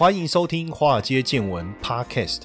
欢迎收听《华尔街见闻》Podcast。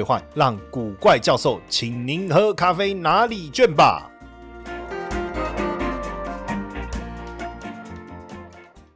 让古怪教授请您喝咖啡拿礼券吧。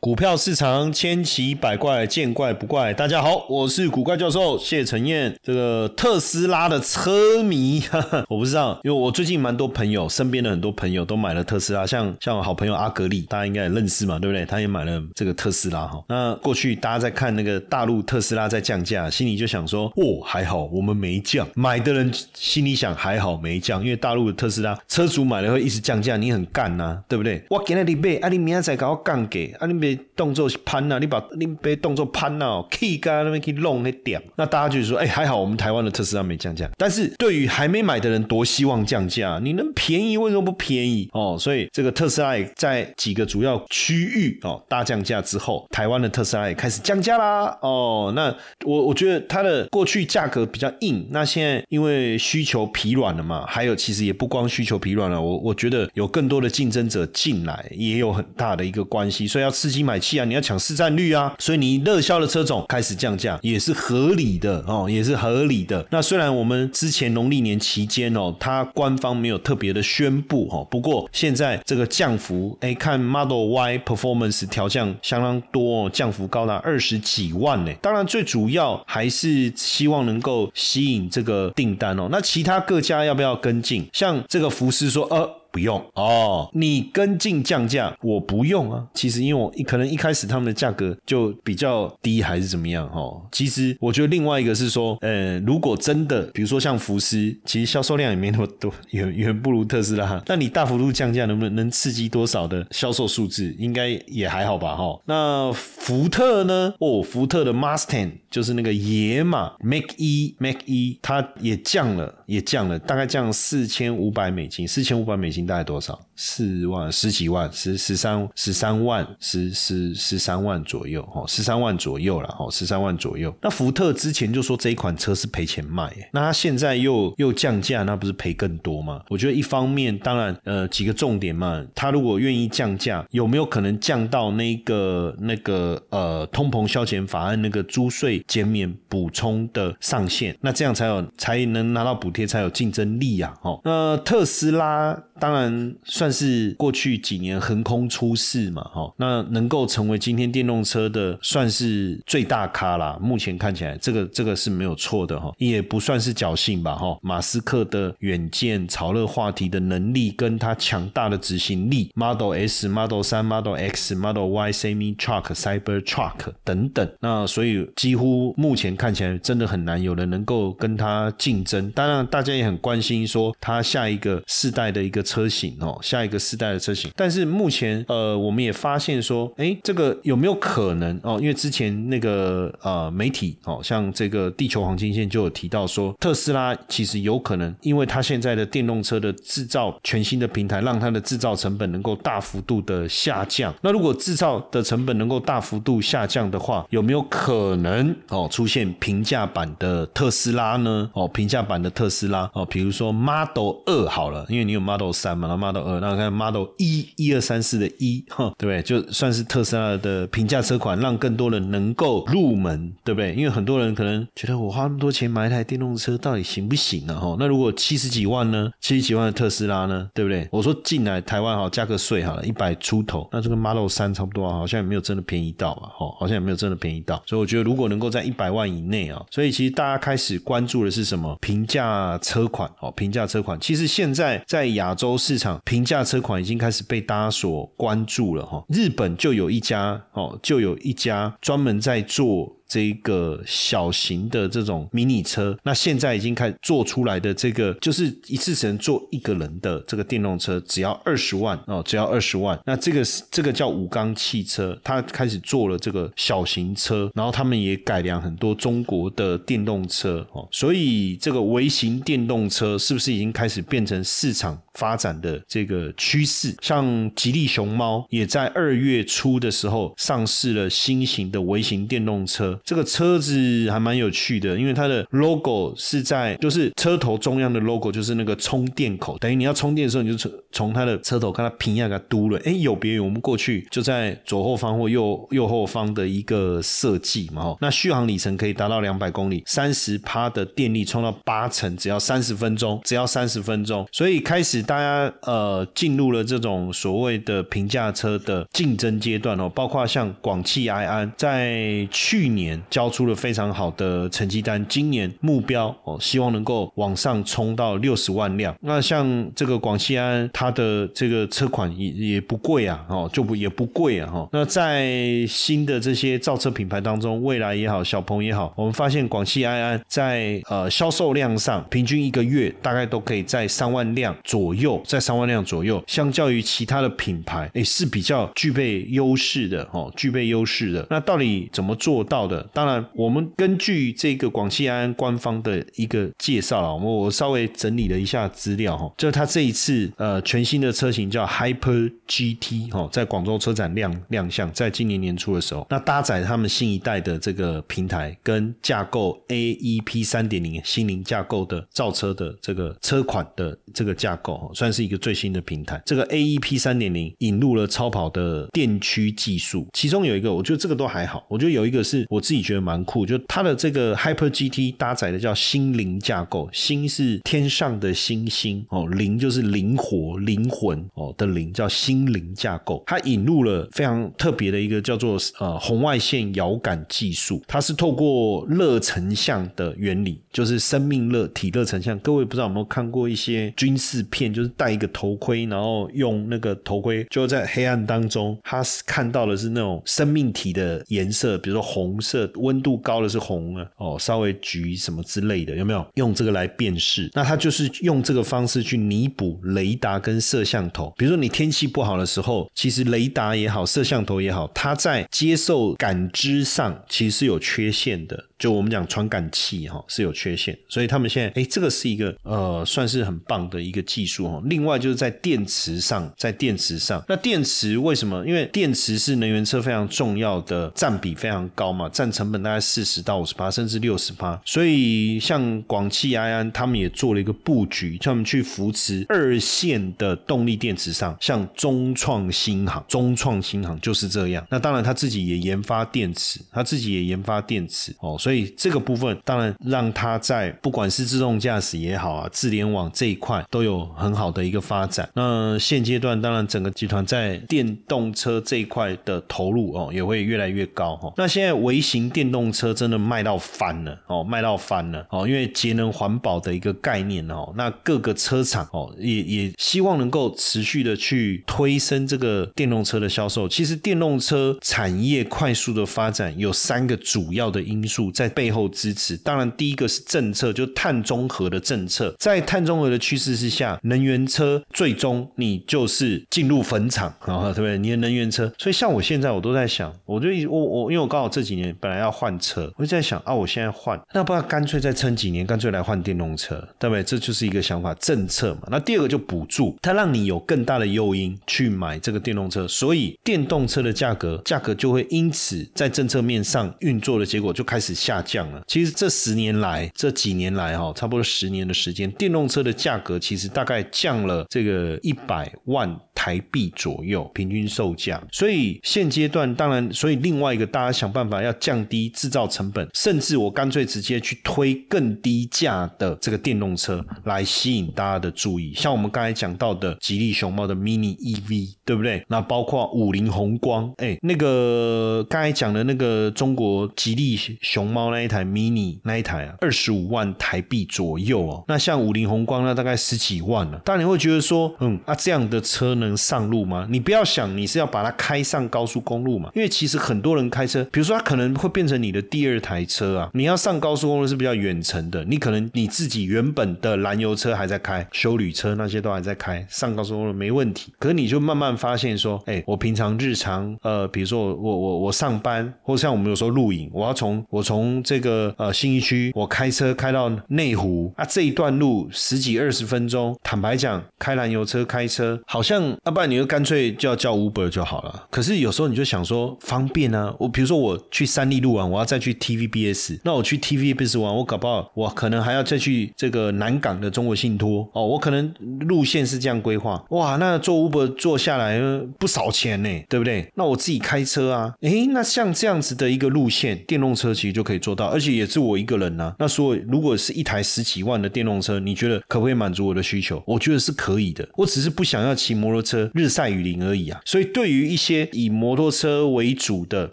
股票市场千奇百怪，见怪不怪。大家好，我是古怪教授谢承彦。这个特斯拉的车迷，我不知道，因为我最近蛮多朋友，身边的很多朋友都买了特斯拉，像像我好朋友阿格力，大家应该也认识嘛，对不对？他也买了这个特斯拉哈。那过去大家在看那个大陆特斯拉在降价，心里就想说，哦，还好我们没降。买的人心里想，还好没降，因为大陆的特斯拉车主买了会一直降价，你很干呐，对不对？我给你买，啊，你明仔再给我降给，啊，你别。动作攀呐，你把你被动作攀呐，K 干那边去弄那点，那大家就是说，哎，还好我们台湾的特斯拉没降价。但是对于还没买的人，多希望降价，你能便宜为什么不便宜哦？所以这个特斯拉在几个主要区域哦大降价之后，台湾的特斯拉也开始降价啦哦。那我我觉得它的过去价格比较硬，那现在因为需求疲软了嘛，还有其实也不光需求疲软了，我我觉得有更多的竞争者进来，也有很大的一个关系，所以要刺激。买气啊！你要抢市占率啊！所以你热销的车种开始降价也是合理的哦，也是合理的。那虽然我们之前农历年期间哦，它官方没有特别的宣布哦，不过现在这个降幅，哎，看 Model Y Performance 调降相当多，降幅高达二十几万呢。当然，最主要还是希望能够吸引这个订单哦。那其他各家要不要跟进？像这个福斯说，呃。不用哦，你跟进降价，我不用啊。其实因为我可能一开始他们的价格就比较低，还是怎么样哦。其实我觉得另外一个是说，呃，如果真的比如说像福斯，其实销售量也没那么多，远远 不如特斯拉。那你大幅度降价，能不能能刺激多少的销售数字？应该也还好吧哈。那福特呢？哦，福特的 Mustang 就是那个野马 Make 一 Make 一，它也降了，也降了，大概降四千五百美金，四千五百美金。大概多少？四万十几万，十十三十三万，十十十三万左右，哈，十三万左右了，哈，十三万左右。那福特之前就说这一款车是赔钱卖，那他现在又又降价，那不是赔更多吗？我觉得一方面，当然，呃，几个重点嘛，他如果愿意降价，有没有可能降到那个那个呃通膨消减法案那个租税减免补充的上限？那这样才有才能拿到补贴，才有竞争力啊，哦，那特斯拉当然算。是过去几年横空出世嘛，哈，那能够成为今天电动车的算是最大咖啦。目前看起来，这个这个是没有错的哈，也不算是侥幸吧，哈。马斯克的远见、炒热话题的能力，跟他强大的执行力，Model S、Model 三、Model X、Model Y、Semi Truck、Cyber Truck 等等，那所以几乎目前看起来真的很难有人能够跟他竞争。当然，大家也很关心说他下一个世代的一个车型哦，下。一个世代的车型，但是目前呃，我们也发现说，哎，这个有没有可能哦？因为之前那个呃媒体哦，像这个地球黄金线就有提到说，特斯拉其实有可能，因为它现在的电动车的制造全新的平台，让它的制造成本能够大幅度的下降。那如果制造的成本能够大幅度下降的话，有没有可能哦出现平价版的特斯拉呢？哦，平价版的特斯拉哦，比如说 Model 二好了，因为你有 Model 三嘛，那 Model 二那。看看 Model 一一二三四的一，哈，对不对？就算是特斯拉的平价车款，让更多人能够入门，对不对？因为很多人可能觉得我花那么多钱买一台电动车，到底行不行呢？哈，那如果七十几万呢？七十几万的特斯拉呢？对不对？我说进来台湾哈，加个税好了，一百出头，那这个 Model 三差不多，好像也没有真的便宜到啊，哈，好像也没有真的便宜到。所以我觉得，如果能够在一百万以内啊，所以其实大家开始关注的是什么？平价车款，哦，平价车款。其实现在在亚洲市场，平驾车款。已经开始被大家所关注了哈，日本就有一家哦，就有一家专门在做。这一个小型的这种迷你车，那现在已经开始做出来的这个，就是一次只能坐一个人的这个电动车，只要二十万哦，只要二十万。那这个是这个叫武钢汽车，它开始做了这个小型车，然后他们也改良很多中国的电动车哦，所以这个微型电动车是不是已经开始变成市场发展的这个趋势？像吉利熊猫也在二月初的时候上市了新型的微型电动车。这个车子还蛮有趣的，因为它的 logo 是在就是车头中央的 logo 就是那个充电口，等于你要充电的时候，你就从从它的车头看它平压给它嘟了。哎，有别于我们过去就在左后方或右右后方的一个设计嘛。哦，那续航里程可以达到两百公里，三十趴的电力充到八成，只要三十分钟，只要三十分钟。所以开始大家呃进入了这种所谓的平价车的竞争阶段哦，包括像广汽埃安在去年。交出了非常好的成绩单，今年目标哦，希望能够往上冲到六十万辆。那像这个广汽安，它的这个车款也也不贵啊，哦，就不也不贵啊，哈。那在新的这些造车品牌当中，蔚来也好，小鹏也好，我们发现广汽安安在呃销售量上，平均一个月大概都可以在三万辆左右，在三万辆左右，相较于其他的品牌，哎，是比较具备优势的哦，具备优势的。那到底怎么做到的？当然，我们根据这个广汽安安官方的一个介绍啊，我我稍微整理了一下资料哈，就它这一次呃全新的车型叫 Hyper GT 哈，在广州车展亮亮相，在今年年初的时候，那搭载他们新一代的这个平台跟架构 AEP 三点零新零架构的造车的这个车款的这个架构，算是一个最新的平台。这个 AEP 三点零引入了超跑的电驱技术，其中有一个，我觉得这个都还好，我觉得有一个是我。自己觉得蛮酷，就它的这个 Hyper GT 搭载的叫心灵架构，心是天上的星星哦，灵就是灵活、灵魂哦的灵，叫心灵架构。它引入了非常特别的一个叫做呃红外线遥感技术，它是透过热成像的原理，就是生命热体热成像。各位不知道有没有看过一些军事片，就是戴一个头盔，然后用那个头盔就在黑暗当中，他看到的是那种生命体的颜色，比如说红色。色温度高的是红啊，哦，稍微橘什么之类的，有没有用这个来辨识？那它就是用这个方式去弥补雷达跟摄像头。比如说你天气不好的时候，其实雷达也好，摄像头也好，它在接受感知上其实是有缺陷的。就我们讲传感器哈是有缺陷，所以他们现在哎，这个是一个呃算是很棒的一个技术哈。另外就是在电池上，在电池上，那电池为什么？因为电池是能源车非常重要的占比非常高嘛，占成本大概四十到五十八，甚至六十八。所以像广汽埃安他们也做了一个布局，他们去扶持二线的动力电池上，像中创新航，中创新航就是这样。那当然他自己也研发电池，他自己也研发电池哦，所以。所以这个部分当然让它在不管是自动驾驶也好啊，智联网这一块都有很好的一个发展。那现阶段当然整个集团在电动车这一块的投入哦也会越来越高哈。那现在微型电动车真的卖到翻了哦，卖到翻了哦，因为节能环保的一个概念哦，那各个车厂哦也也希望能够持续的去推升这个电动车的销售。其实电动车产业快速的发展有三个主要的因素。在背后支持，当然第一个是政策，就碳中和的政策。在碳中和的趋势之下，能源车最终你就是进入坟场啊，对不对？你的能源车，所以像我现在我都在想，我就我我因为我刚好这几年本来要换车，我就在想啊，我现在换，那不然干脆再撑几年，干脆来换电动车，对不对？这就是一个想法，政策嘛。那第二个就补助，它让你有更大的诱因去买这个电动车，所以电动车的价格价格就会因此在政策面上运作的结果就开始下。下降了。其实这十年来，这几年来哈，差不多十年的时间，电动车的价格其实大概降了这个一百万台币左右，平均售价。所以现阶段，当然，所以另外一个大家想办法要降低制造成本，甚至我干脆直接去推更低价的这个电动车来吸引大家的注意。像我们刚才讲到的吉利熊猫的 Mini EV，对不对？那包括五菱宏光，哎，那个刚才讲的那个中国吉利熊猫。那一台 mini 那一台啊，二十五万台币左右哦。那像五菱宏光那大概十几万了。当然你会觉得说，嗯啊，这样的车，能上路吗？你不要想你是要把它开上高速公路嘛，因为其实很多人开车，比如说他可能会变成你的第二台车啊。你要上高速公路是比较远程的，你可能你自己原本的燃油车还在开，修旅车那些都还在开，上高速公路没问题。可是你就慢慢发现说，哎，我平常日常呃，比如说我我我我上班，或像我们有时候露营，我要从我从从这个呃新一区，我开车开到内湖啊，这一段路十几二十分钟，坦白讲，开燃油车开车好像，要不然你就干脆就要叫 Uber 就好了。可是有时候你就想说方便啊，我比如说我去三立路玩，我要再去 TVBS，那我去 TVBS 玩，我搞不好我可能还要再去这个南港的中国信托哦，我可能路线是这样规划，哇，那坐 Uber 坐下来不少钱呢，对不对？那我自己开车啊，诶，那像这样子的一个路线，电动车其实就可以做到，而且也是我一个人呢。那所以如果是一台十几万的电动车，你觉得可不可以满足我的需求？我觉得是可以的，我只是不想要骑摩托车日晒雨淋而已啊。所以对于一些以摩托车为主的，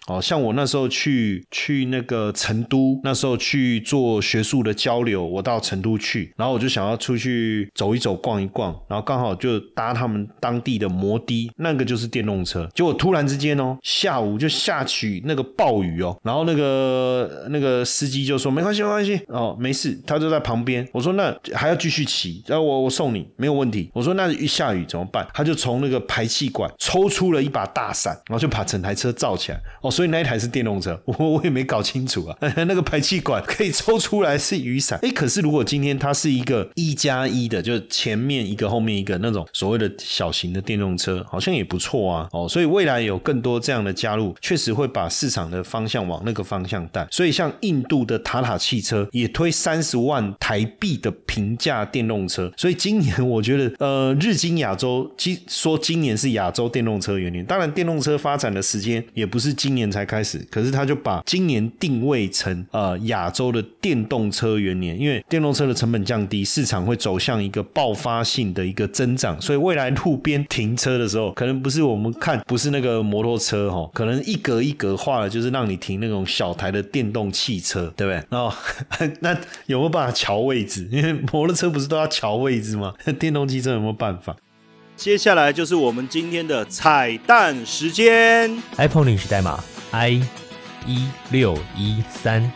哦，像我那时候去去那个成都，那时候去做学术的交流，我到成都去，然后我就想要出去走一走、逛一逛，然后刚好就搭他们当地的摩的，那个就是电动车。结果突然之间哦，下午就下起那个暴雨哦，然后那个那个司机就说没关系，没关系哦，没事，他就在旁边。我说那还要继续骑，然后我我送你没有问题。我说那一下雨怎么办？他就从那个排气管抽出了一把大伞，然后就把整台车罩起来。哦，所以那一台是电动车，我我也没搞清楚啊。那个排气管可以抽出来是雨伞，哎，可是如果今天它是一个一加一的，就是前面一个后面一个那种所谓的小型的电动车，好像也不错啊。哦，所以未来有更多这样的加入，确实会把市场的方向往那个方向带。所以像印度的塔塔汽车也推三十万台币的平价电动车，所以今年我觉得，呃，日经亚洲其说今年是亚洲电动车元年，当然电动车发展的时间也不是今年才开始，可是他就把今年定位成呃亚洲的电动车元年，因为电动车的成本降低，市场会走向一个爆发性的一个增长，所以未来路边停车的时候，可能不是我们看不是那个摩托车哈，可能一格一格画的，就是让你停那种小台的电动汽车，对不对？然后 那有没有办法调位置？因为摩托车不是都要调位置吗？电动汽车有没有办法？接下来就是我们今天的彩蛋时间，iPhone 领取代码 i 一六一三。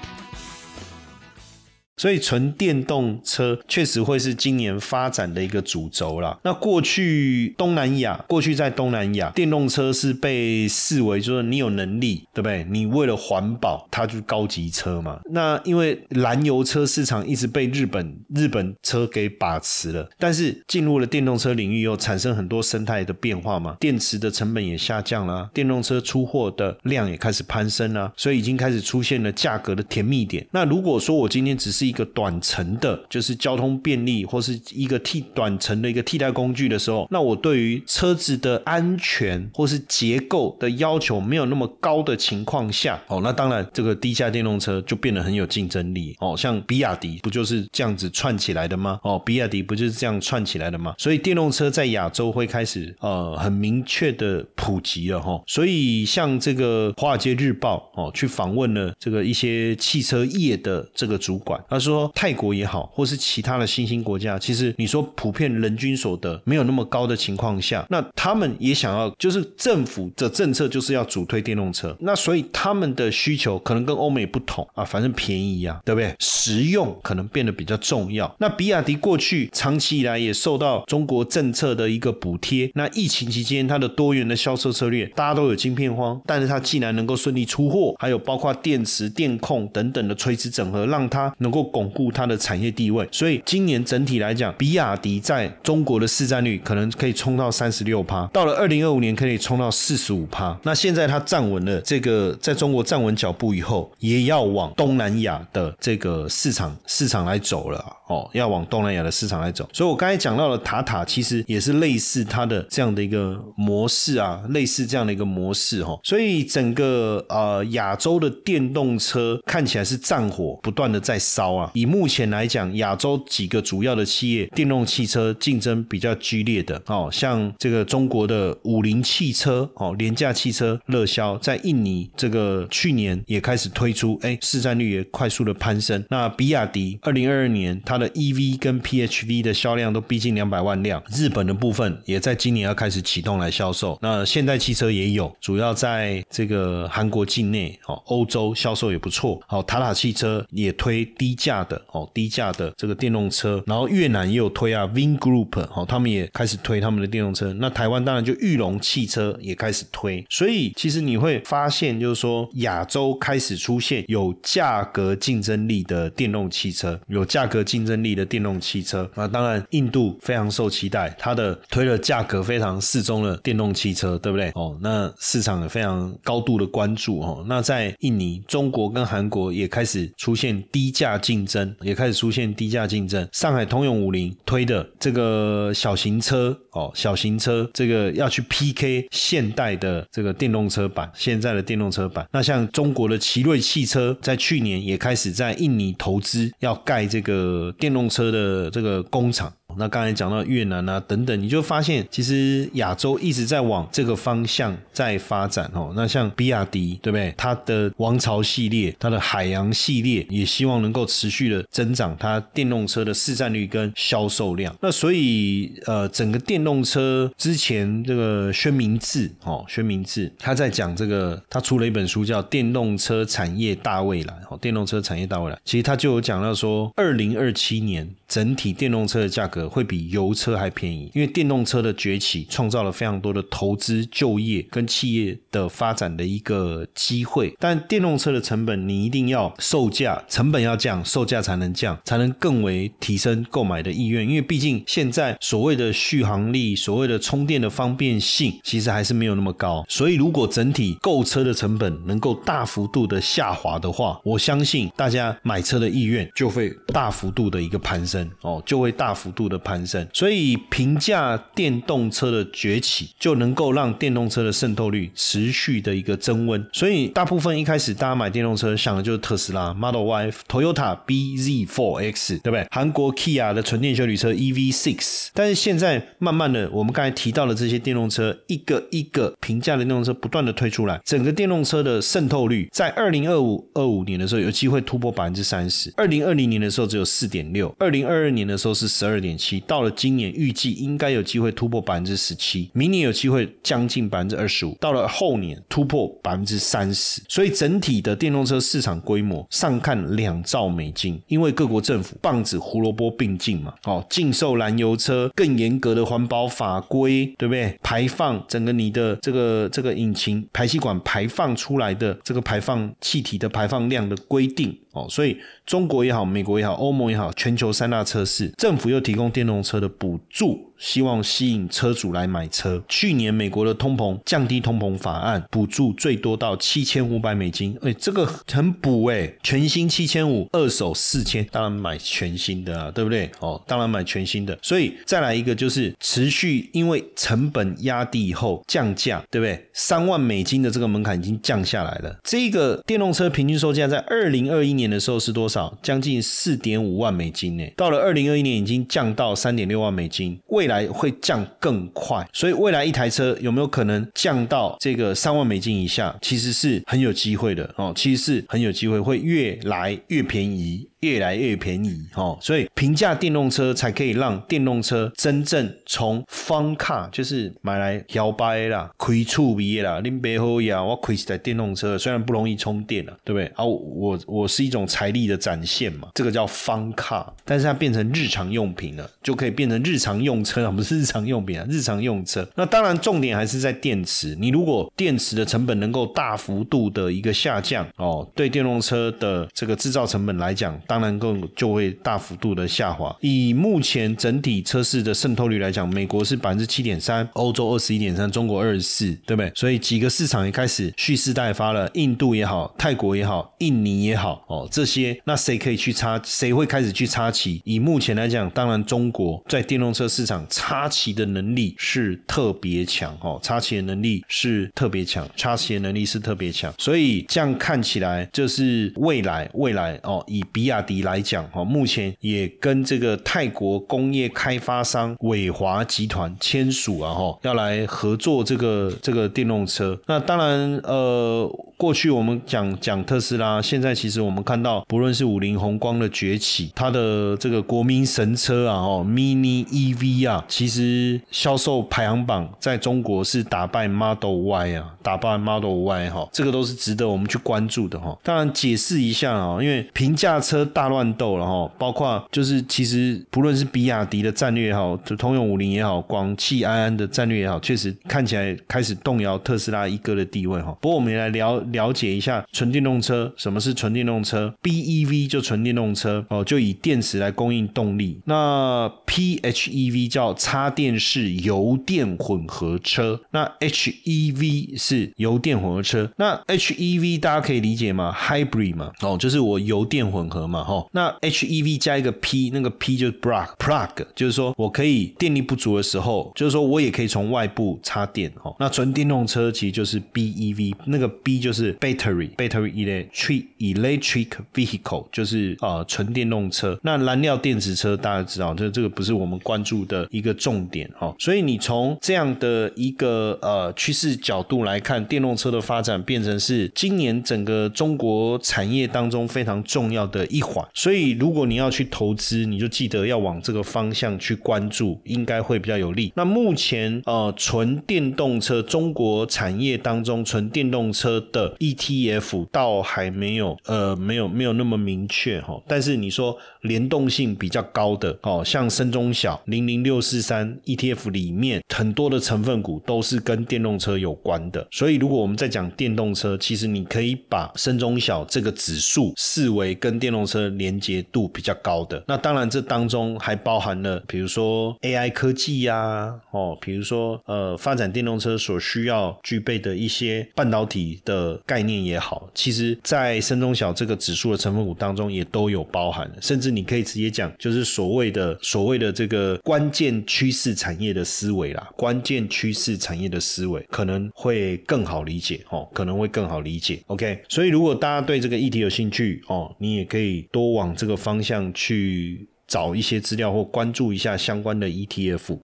所以纯电动车确实会是今年发展的一个主轴了。那过去东南亚，过去在东南亚，电动车是被视为就是你有能力，对不对？你为了环保，它就是高级车嘛。那因为燃油车市场一直被日本日本车给把持了，但是进入了电动车领域又产生很多生态的变化嘛，电池的成本也下降了，电动车出货的量也开始攀升了，所以已经开始出现了价格的甜蜜点。那如果说我今天只是一个短程的，就是交通便利或是一个替短程的一个替代工具的时候，那我对于车子的安全或是结构的要求没有那么高的情况下，哦，那当然这个低价电动车就变得很有竞争力哦。像比亚迪不就是这样子串起来的吗？哦，比亚迪不就是这样串起来的吗？所以电动车在亚洲会开始呃很明确的普及了哈。所以像这个华尔街日报哦去访问了这个一些汽车业的这个主管，他说泰国也好，或是其他的新兴国家，其实你说普遍人均所得没有那么高的情况下，那他们也想要，就是政府的政策就是要主推电动车，那所以他们的需求可能跟欧美不同啊，反正便宜呀，对不对？实用可能变得比较重要。那比亚迪过去长期以来也受到中国政策的一个补贴，那疫情期间它的多元的销售策略，大家都有晶片荒，但是它既然能够顺利出货，还有包括电池、电控等等的垂直整合，让它能够巩固它的产业地位，所以今年整体来讲，比亚迪在中国的市占率可能可以冲到三十六趴，到了二零二五年可以冲到四十五趴。那现在它站稳了这个在中国站稳脚步以后，也要往东南亚的这个市场市场来走了哦，要往东南亚的市场来走。所以我刚才讲到了塔塔，其实也是类似它的这样的一个模式啊，类似这样的一个模式哈。所以整个呃亚洲的电动车看起来是战火不断的在烧。啊。以目前来讲，亚洲几个主要的企业电动汽车竞争比较激烈的哦，像这个中国的五菱汽车哦，廉价汽车热销，在印尼这个去年也开始推出，哎，市占率也快速的攀升。那比亚迪二零二二年它的 EV 跟 PHV 的销量都逼近两百万辆，日本的部分也在今年要开始启动来销售。那现代汽车也有，主要在这个韩国境内哦，欧洲销售也不错。好，塔塔汽车也推低价的哦，低价的这个电动车。然后越南也有推啊，Vin Group 哦，他们也开始推他们的电动车。那台湾当然就玉龙汽车也开始推。所以其实你会发现，就是说亚洲开始出现有价格竞争力的电动汽车，有价格竞争力的电动汽车。那当然印度非常受期待，它的推了价格非常适中的电动汽车，对不对？哦，那市场也非常高度的关注哦。那在印尼、中国跟韩国也开始出现低价竞竞争，也开始出现低价竞争。上海通用五菱推的这个小型车哦，小型车这个要去 PK 现代的这个电动车版，现在的电动车版。那像中国的奇瑞汽车在去年也开始在印尼投资，要盖这个电动车的这个工厂。那刚才讲到越南啊等等，你就发现其实亚洲一直在往这个方向在发展哦。那像比亚迪对不对？它的王朝系列、它的海洋系列也希望能够持续的增长它电动车的市占率跟销售量。那所以呃，整个电动车之前这个宣明志哦，宣明志他在讲这个，他出了一本书叫《电动车产业大未来》哦，电动车产业大未来。其实他就有讲到说，二零二七年整体电动车的价格。会比油车还便宜，因为电动车的崛起创造了非常多的投资、就业跟企业的发展的一个机会。但电动车的成本，你一定要售价成本要降，售价才能降，才能更为提升购买的意愿。因为毕竟现在所谓的续航力、所谓的充电的方便性，其实还是没有那么高。所以，如果整体购车的成本能够大幅度的下滑的话，我相信大家买车的意愿就会大幅度的一个攀升哦，就会大幅度。的攀升，所以平价电动车的崛起就能够让电动车的渗透率持续的一个增温。所以大部分一开始大家买电动车想的就是特斯拉 Model Y、Toyota BZ4X，对不对？韩国 Kia 的纯电修理车 EV6。但是现在慢慢的，我们刚才提到的这些电动车，一个一个平价的电动车不断的推出来，整个电动车的渗透率在二零二五二五年的时候有机会突破百分之三十，二零二零年的时候只有四点六，二零二二年的时候是十二点。七到了今年，预计应该有机会突破百分之十七，明年有机会将近百分之二十五，到了后年突破百分之三十。所以整体的电动车市场规模上看两兆美金，因为各国政府棒子胡萝卜并进嘛，哦，禁售燃油车，更严格的环保法规，对不对？排放整个你的这个这个引擎排气管排放出来的这个排放气体的排放量的规定。哦，所以中国也好，美国也好，欧盟也好，全球三大测试政府又提供电动车的补助。希望吸引车主来买车。去年美国的通膨降低通膨法案补助最多到七千五百美金，哎，这个很补哎，全新七千五，二手四千，当然买全新的啊，对不对？哦，当然买全新的。所以再来一个就是持续，因为成本压低以后降价，对不对？三万美金的这个门槛已经降下来了。这个电动车平均售价在二零二一年的时候是多少？将近四点五万美金呢。到了二零二一年已经降到三点六万美金，未来来会降更快，所以未来一台车有没有可能降到这个三万美金以下，其实是很有机会的哦，其实是很有机会会越来越便宜。越来越便宜哦，所以平价电动车才可以让电动车真正从方卡就是买来摇摆啦、亏触鼻啦、拎背后呀，我亏起台电动车，虽然不容易充电了，对不对？啊，我我是一种财力的展现嘛，这个叫方卡，但是它变成日常用品了，就可以变成日常用车啊，不是日常用品啊，日常用车。那当然重点还是在电池，你如果电池的成本能够大幅度的一个下降哦，对电动车的这个制造成本来讲。当然更就会大幅度的下滑。以目前整体车市的渗透率来讲，美国是百分之七点三，欧洲二十一点三，中国二十四，对不对？所以几个市场也开始蓄势待发了。印度也好，泰国也好，印尼也好，哦，这些那谁可以去插？谁会开始去插旗？以目前来讲，当然中国在电动车市场插旗的能力是特别强，哦，插旗的能力是特别强，插旗的能力是特别强。所以这样看起来，就是未来未来哦，以比亚。迪来讲，哈，目前也跟这个泰国工业开发商伟华集团签署啊，哈，要来合作这个这个电动车。那当然，呃。过去我们讲讲特斯拉，现在其实我们看到，不论是五菱宏光的崛起，它的这个国民神车啊，哦，Mini EV 啊，其实销售排行榜在中国是打败 Model Y 啊，打败 Model Y 哈，这个都是值得我们去关注的哈。当然解释一下啊，因为平价车大乱斗了哈，包括就是其实不论是比亚迪的战略也好，就通用五菱也好，广汽安安的战略也好，确实看起来开始动摇特斯拉一哥的地位哈。不过我们也来聊。了解一下纯电动车，什么是纯电动车？BEV 就纯电动车哦，就以电池来供应动力。那 PHEV 叫插电式油电混合车，那 HEV 是油电混合车。那 HEV 大家可以理解吗？Hybrid 嘛，哦，就是我油电混合嘛，哈。那 HEV 加一个 P，那个 P 就是 plug，plug 就是说我可以电力不足的时候，就是说我也可以从外部插电，哦。那纯电动车其实就是 BEV，那个 B 就是。battery battery electric electric vehicle 就是呃纯电动车。那燃料电池车大家知道，这这个不是我们关注的一个重点哦。所以你从这样的一个呃趋势角度来看，电动车的发展变成是今年整个中国产业当中非常重要的一环。所以如果你要去投资，你就记得要往这个方向去关注，应该会比较有利。那目前呃纯电动车中国产业当中纯电动车的 ETF 倒还没有，呃，没有没有那么明确哈，但是你说联动性比较高的哦，像深中小零零六四三 ETF 里面很多的成分股都是跟电动车有关的，所以如果我们在讲电动车，其实你可以把深中小这个指数视为跟电动车连接度比较高的。那当然这当中还包含了，比如说 AI 科技呀，哦，比如说呃发展电动车所需要具备的一些半导体的。概念也好，其实，在深中小这个指数的成分股当中，也都有包含甚至你可以直接讲，就是所谓的所谓的这个关键趋势产业的思维啦，关键趋势产业的思维可能会更好理解哦，可能会更好理解。OK，所以如果大家对这个议题有兴趣哦，你也可以多往这个方向去找一些资料或关注一下相关的 ETF。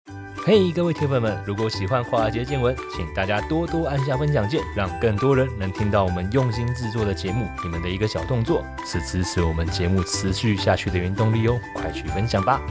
嘿，各位铁粉们，如果喜欢华尔街见闻，请大家多多按下分享键，让更多人能听到我们用心制作的节目。你们的一个小动作，是支持我们节目持续下去的原动力哦，快去分享吧！